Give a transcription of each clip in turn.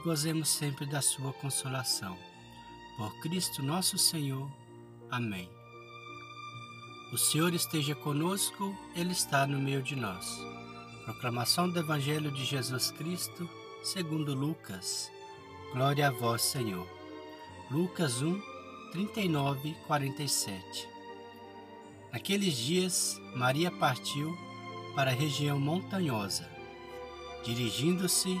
gozemos sempre da sua consolação. Por Cristo nosso Senhor. Amém. O Senhor esteja conosco, Ele está no meio de nós. Proclamação do Evangelho de Jesus Cristo, segundo Lucas. Glória a vós, Senhor. Lucas 1, 39, 47. Naqueles dias, Maria partiu para a região montanhosa, dirigindo-se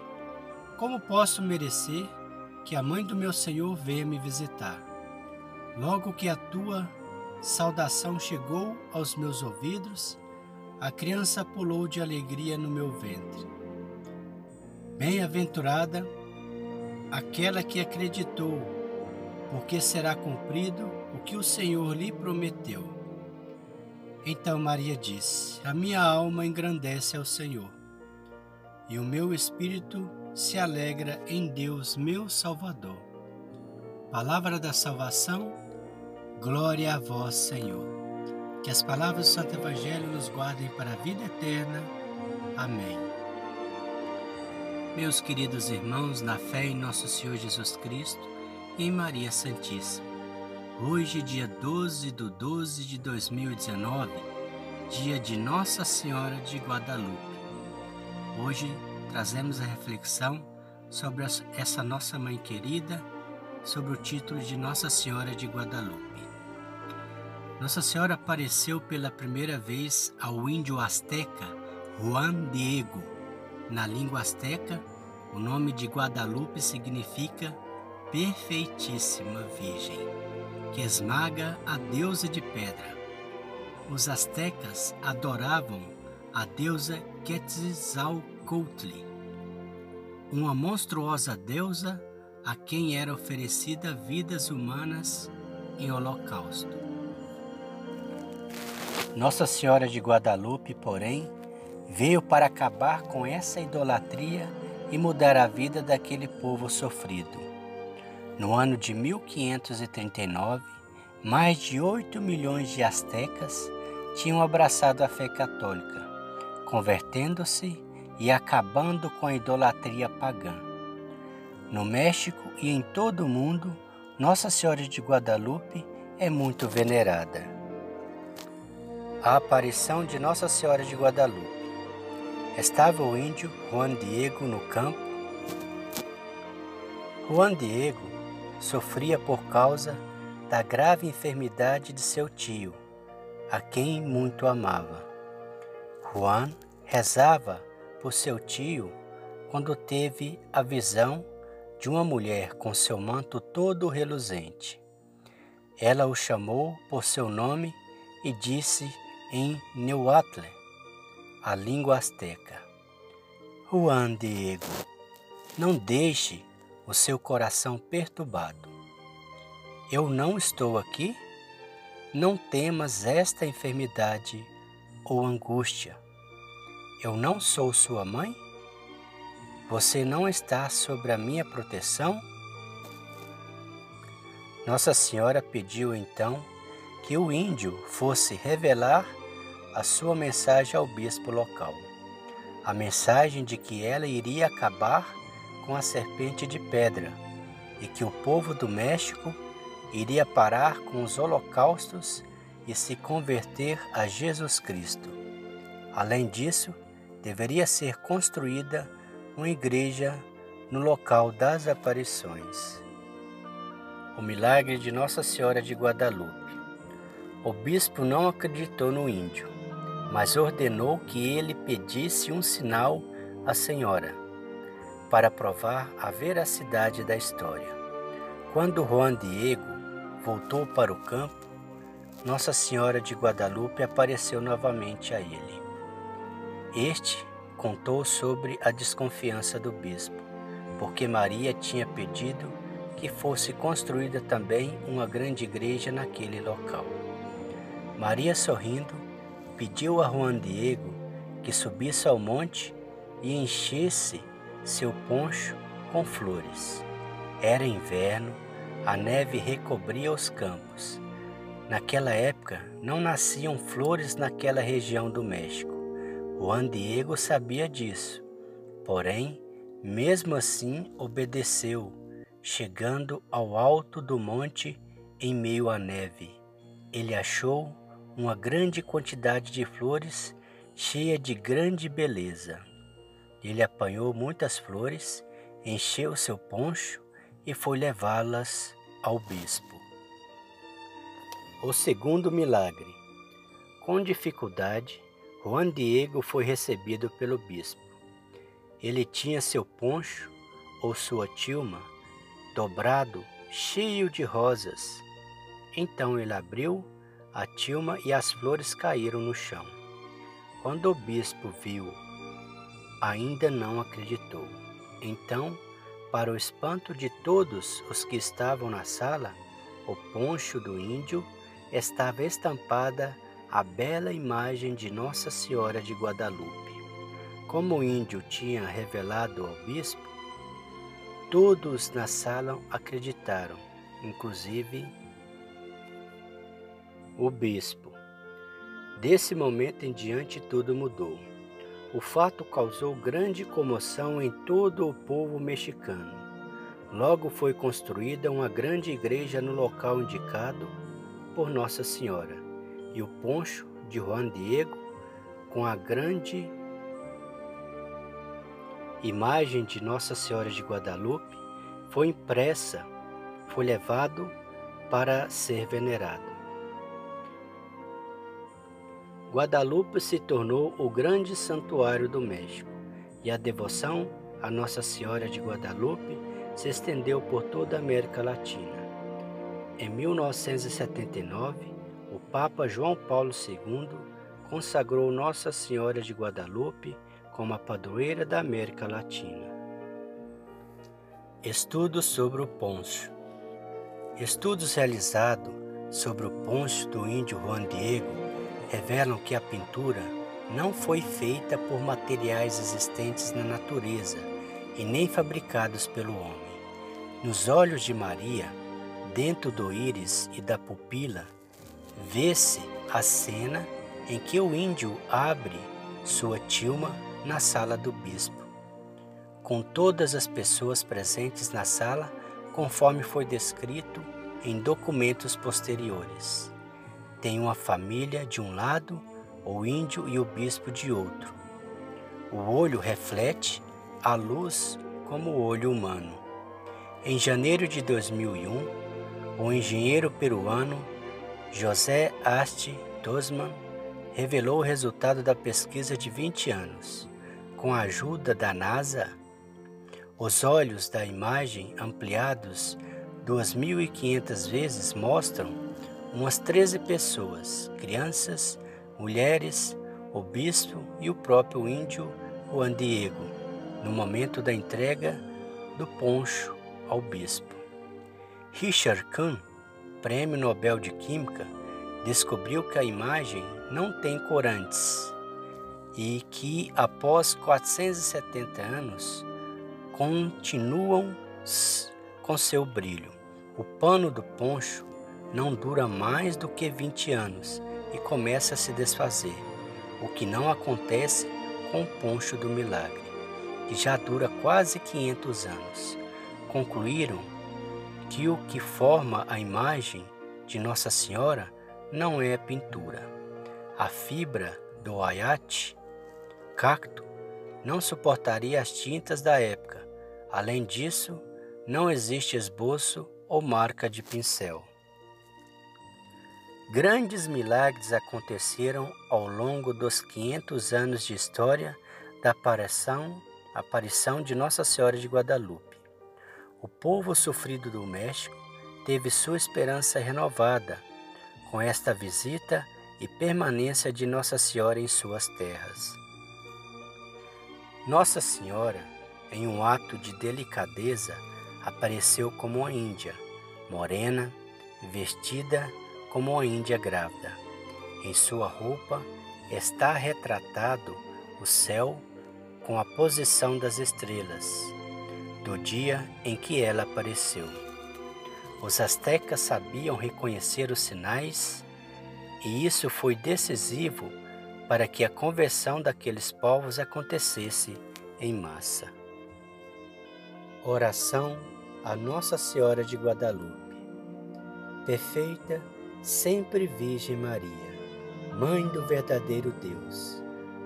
Como posso merecer que a mãe do meu Senhor venha me visitar? Logo que a tua saudação chegou aos meus ouvidos, a criança pulou de alegria no meu ventre. Bem-aventurada aquela que acreditou, porque será cumprido o que o Senhor lhe prometeu. Então Maria disse: A minha alma engrandece ao Senhor, e o meu espírito se alegra em Deus, meu Salvador. Palavra da salvação, glória a vós, Senhor. Que as palavras do Santo Evangelho nos guardem para a vida eterna. Amém. Meus queridos irmãos, na fé em nosso Senhor Jesus Cristo e em Maria Santíssima. Hoje, dia 12 de 12 de 2019, dia de Nossa Senhora de Guadalupe. Hoje, trazemos a reflexão sobre essa nossa mãe querida, sobre o título de Nossa Senhora de Guadalupe. Nossa Senhora apareceu pela primeira vez ao índio asteca Juan Diego. Na língua asteca, o nome de Guadalupe significa Perfeitíssima Virgem, que esmaga a deusa de pedra. Os astecas adoravam a deusa Quetzalcoatl, uma monstruosa deusa a quem era oferecida vidas humanas em holocausto. Nossa Senhora de Guadalupe, porém, veio para acabar com essa idolatria e mudar a vida daquele povo sofrido. No ano de 1539, mais de 8 milhões de astecas tinham abraçado a fé católica, convertendo-se e acabando com a idolatria pagã. No México e em todo o mundo, Nossa Senhora de Guadalupe é muito venerada. A aparição de Nossa Senhora de Guadalupe. Estava o índio Juan Diego no campo. Juan Diego sofria por causa da grave enfermidade de seu tio, a quem muito amava. Juan rezava por seu tio quando teve a visão de uma mulher com seu manto todo reluzente. Ela o chamou por seu nome e disse em Neuatle, a língua asteca: Juan Diego, não deixe o seu coração perturbado. Eu não estou aqui? Não temas esta enfermidade ou angústia eu não sou sua mãe? Você não está sob a minha proteção? Nossa Senhora pediu então que o índio fosse revelar a sua mensagem ao bispo local. A mensagem de que ela iria acabar com a serpente de pedra e que o povo do México iria parar com os holocaustos e se converter a Jesus Cristo. Além disso, deveria ser construída uma igreja no local das aparições. O milagre de Nossa Senhora de Guadalupe. O bispo não acreditou no índio, mas ordenou que ele pedisse um sinal à senhora para provar a veracidade da história. Quando Juan Diego voltou para o campo, Nossa Senhora de Guadalupe apareceu novamente a ele. Este contou sobre a desconfiança do bispo, porque Maria tinha pedido que fosse construída também uma grande igreja naquele local. Maria, sorrindo, pediu a Juan Diego que subisse ao monte e enchesse seu poncho com flores. Era inverno, a neve recobria os campos. Naquela época não nasciam flores naquela região do México. Juan Diego sabia disso, porém, mesmo assim, obedeceu Chegando ao alto do monte, em meio à neve, ele achou uma grande quantidade de flores cheia de grande beleza. Ele apanhou muitas flores, encheu seu poncho e foi levá-las ao bispo. O segundo milagre. Com dificuldade, Juan Diego foi recebido pelo bispo. Ele tinha seu poncho ou sua tilma dobrado, cheio de rosas. Então ele abriu a tilma e as flores caíram no chão. Quando o bispo viu, ainda não acreditou. Então, para o espanto de todos os que estavam na sala, o poncho do índio estava estampada a bela imagem de Nossa Senhora de Guadalupe. Como o índio tinha revelado ao bispo, Todos na sala acreditaram, inclusive o bispo. Desse momento em diante, tudo mudou. O fato causou grande comoção em todo o povo mexicano. Logo foi construída uma grande igreja no local indicado por Nossa Senhora, e o poncho de Juan Diego, com a grande imagem de Nossa Senhora de Guadalupe foi impressa, foi levado para ser venerado. Guadalupe se tornou o grande santuário do México e a devoção a Nossa Senhora de Guadalupe se estendeu por toda a América Latina. Em 1979, o Papa João Paulo II consagrou Nossa Senhora de Guadalupe como a padroeira da América Latina. Estudos sobre o poncho. Estudos realizados sobre o poncho do índio Juan Diego revelam que a pintura não foi feita por materiais existentes na natureza e nem fabricados pelo homem. Nos olhos de Maria, dentro do íris e da pupila, vê-se a cena em que o índio abre sua tilma na sala do bispo, com todas as pessoas presentes na sala, conforme foi descrito em documentos posteriores. Tem uma família de um lado, o índio e o bispo de outro. O olho reflete a luz como o olho humano. Em janeiro de 2001, o engenheiro peruano José Asti Tosman revelou o resultado da pesquisa de 20 anos com a ajuda da NASA, os olhos da imagem ampliados 2.500 vezes mostram umas 13 pessoas, crianças, mulheres, o bispo e o próprio índio Juan Diego, no momento da entrega do poncho ao bispo. Richard Kahn, Prêmio Nobel de Química, descobriu que a imagem não tem corantes e que, após 470 anos, continuam com seu brilho. O pano do poncho não dura mais do que 20 anos e começa a se desfazer, o que não acontece com o poncho do milagre, que já dura quase 500 anos. Concluíram que o que forma a imagem de Nossa Senhora não é pintura. A fibra do ayate cacto não suportaria as tintas da época. Além disso, não existe esboço ou marca de pincel. Grandes milagres aconteceram ao longo dos 500 anos de história da aparição, aparição de Nossa Senhora de Guadalupe. O povo sofrido do México teve sua esperança renovada com esta visita e permanência de Nossa Senhora em suas terras. Nossa Senhora, em um ato de delicadeza, apareceu como uma índia, morena, vestida como uma índia grávida. Em sua roupa está retratado o céu com a posição das estrelas, do dia em que ela apareceu. Os astecas sabiam reconhecer os sinais e isso foi decisivo para que a conversão daqueles povos acontecesse em massa. Oração a Nossa Senhora de Guadalupe. Perfeita, sempre Virgem Maria, Mãe do verdadeiro Deus,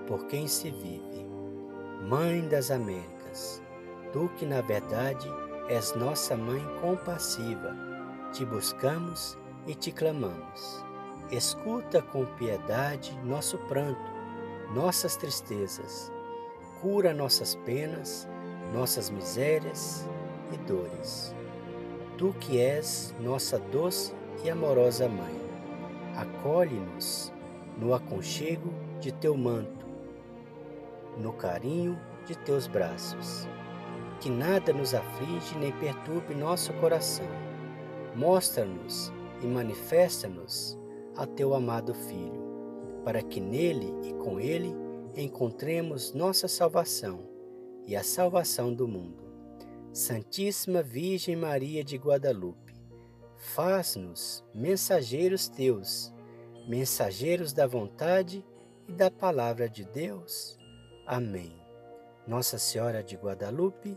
por quem se vive, Mãe das Américas, tu que na verdade és nossa Mãe compassiva, te buscamos e te clamamos. Escuta com piedade nosso pranto, nossas tristezas, cura nossas penas, nossas misérias e dores. Tu que és nossa doce e amorosa Mãe, acolhe-nos no aconchego de teu manto, no carinho de teus braços. Que nada nos aflige nem perturbe nosso coração. Mostra-nos e manifesta-nos a teu amado Filho, para que nele e com ele encontremos nossa salvação e a salvação do mundo. Santíssima Virgem Maria de Guadalupe, faz-nos mensageiros teus, mensageiros da vontade e da palavra de Deus. Amém. Nossa Senhora de Guadalupe,